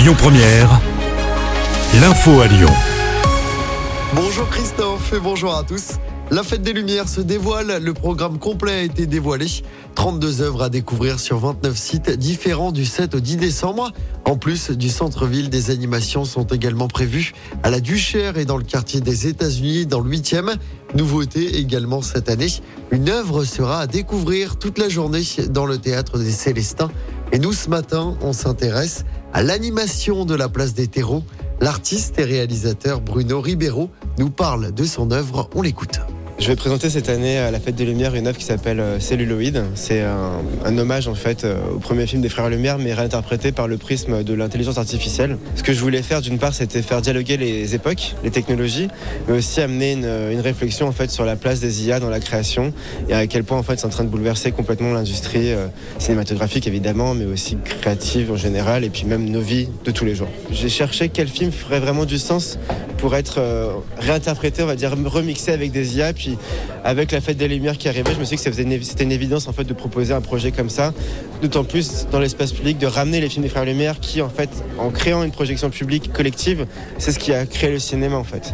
Lyon Première, l'info à Lyon. Bonjour Christophe et bonjour à tous. La fête des Lumières se dévoile, le programme complet a été dévoilé. 32 œuvres à découvrir sur 29 sites différents du 7 au 10 décembre. En plus du centre-ville, des animations sont également prévues à la Duchère et dans le quartier des États-Unis, dans le 8e. Nouveauté également cette année, une œuvre sera à découvrir toute la journée dans le théâtre des Célestins. Et nous, ce matin, on s'intéresse à l'animation de la place des terreaux. L'artiste et réalisateur Bruno Ribeiro nous parle de son œuvre, on l'écoute. Je vais présenter cette année à la Fête des Lumières une œuvre qui s'appelle euh, Celluloid. C'est un, hommage en fait euh, au premier film des Frères Lumière, mais réinterprété par le prisme de l'intelligence artificielle. Ce que je voulais faire d'une part, c'était faire dialoguer les époques, les technologies, mais aussi amener une, réflexion en fait sur la place des IA dans la création et à quel point en fait c'est en train de bouleverser complètement l'industrie euh, cinématographique évidemment, mais aussi créative en général et puis même nos vies de tous les jours. J'ai cherché quel film ferait vraiment du sens pour être réinterprété, on va dire remixé avec des IA, puis avec la fête des Lumières qui arrivait, je me suis dit que c'était une, une, évidence en fait de proposer un projet comme ça, d'autant plus dans l'espace public, de ramener les films des Frères Lumière qui en fait, en créant une projection publique collective, c'est ce qui a créé le cinéma en fait.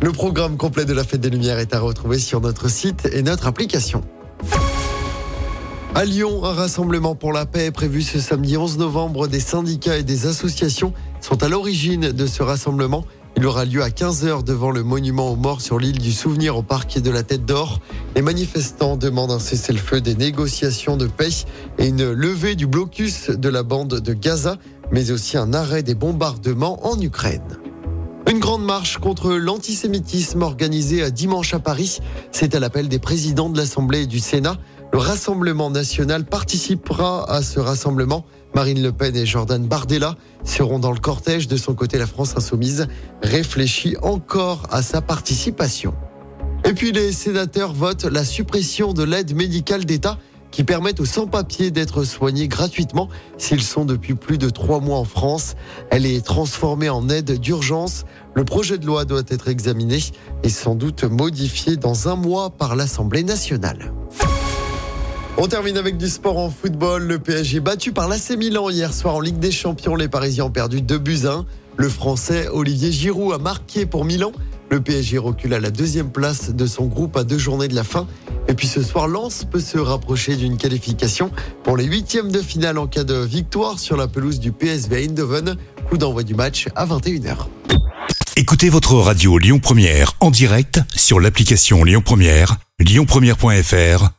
Le programme complet de la fête des Lumières est à retrouver sur notre site et notre application. À Lyon, un rassemblement pour la paix est prévu ce samedi 11 novembre. Des syndicats et des associations sont à l'origine de ce rassemblement. Il aura lieu à 15h devant le monument aux morts sur l'île du Souvenir au parc de la Tête d'Or. Les manifestants demandent un cessez-le-feu des négociations de paix et une levée du blocus de la bande de Gaza, mais aussi un arrêt des bombardements en Ukraine. Une grande marche contre l'antisémitisme organisée dimanche à Paris. C'est à l'appel des présidents de l'Assemblée et du Sénat. Le Rassemblement national participera à ce rassemblement. Marine Le Pen et Jordan Bardella seront dans le cortège. De son côté, la France insoumise réfléchit encore à sa participation. Et puis les sénateurs votent la suppression de l'aide médicale d'État qui permet aux sans-papiers d'être soignés gratuitement s'ils sont depuis plus de trois mois en France. Elle est transformée en aide d'urgence. Le projet de loi doit être examiné et sans doute modifié dans un mois par l'Assemblée nationale. On termine avec du sport en football. Le PSG battu par l'AC Milan hier soir en Ligue des Champions. Les Parisiens ont perdu 2 buts 1. Le Français Olivier Giroud a marqué pour Milan. Le PSG recule à la deuxième place de son groupe à deux journées de la fin. Et puis ce soir, Lens peut se rapprocher d'une qualification pour les huitièmes de finale en cas de victoire sur la pelouse du PSV Eindhoven. Coup d'envoi du match à 21h. Écoutez votre radio Lyon Première en direct sur l'application Lyon Première, lyonpremière.fr